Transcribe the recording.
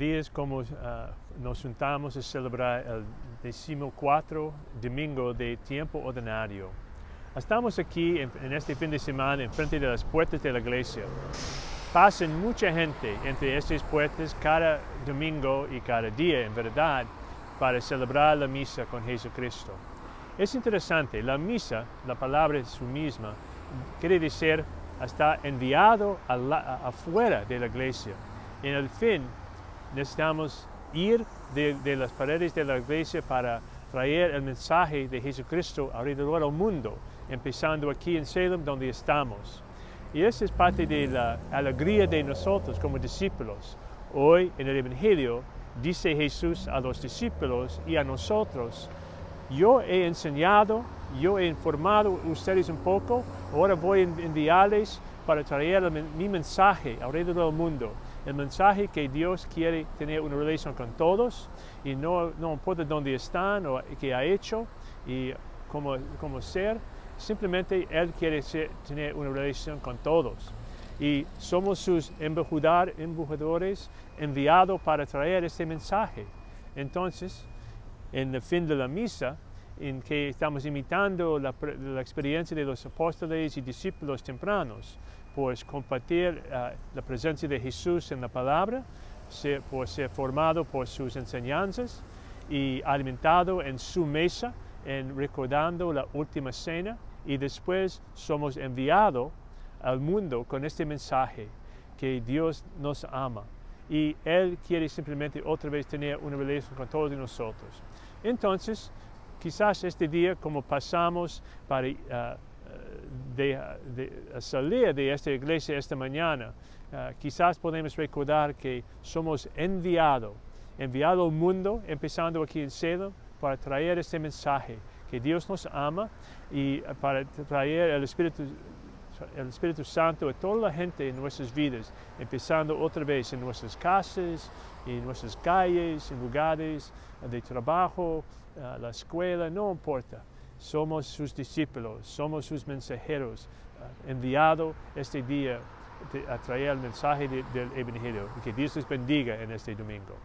es como ah, nos juntamos a celebrar el decimocuatro domingo de tiempo ordinario. Estamos aquí en, en este fin de semana en frente de las puertas de la iglesia. Pasan mucha gente entre estas puertas cada domingo y cada día, en verdad, para celebrar la misa con Jesucristo. Es interesante, la misa, la palabra es su misma, quiere decir está enviado afuera de la iglesia. En el fin, necesitamos ir de, de las paredes de la iglesia para traer el mensaje de Jesucristo alrededor del mundo, empezando aquí en Salem, donde estamos. Y esa es parte de la alegría de nosotros como discípulos. Hoy en el Evangelio dice Jesús a los discípulos y a nosotros, yo he enseñado, yo he informado a ustedes un poco, ahora voy a enviarles para traer mi mensaje alrededor del mundo. El mensaje que Dios quiere tener una relación con todos y no, no importa dónde están o qué ha hecho y cómo, cómo ser, simplemente Él quiere ser- tener una relación con todos. Y somos sus embajador- embajadores enviados para traer este mensaje. Entonces, en el fin de la misa, en que estamos imitando la, la experiencia de los apóstoles y discípulos tempranos, pues compartir ah, la presencia de Jesús en la palabra, ser- por ser formado por sus enseñanzas y alimentado en su mesa, en recordando la última cena, y después somos enviados al mundo con este mensaje que Dios nos ama y Él quiere simplemente otra vez tener una relación con todos nosotros. Entonces, quizás este día, como pasamos para ah, de, salir de esta iglesia esta mañana, ah, quizás podemos recordar que somos enviados, enviados al mundo, empezando aquí en Salem, para traer este mensaje, que Dios nos ama y para traer el Espíritu Santo a toda la gente en nuestras vidas, empezando otra vez en nuestras casas, en nuestras calles, en lugares de trabajo, eh, la escuela, no importa. Somos sus discípulos, somos sus mensajeros, eh, enviados este día a traer el mensaje de- del Evangelio. Que Dios les bendiga en este domingo.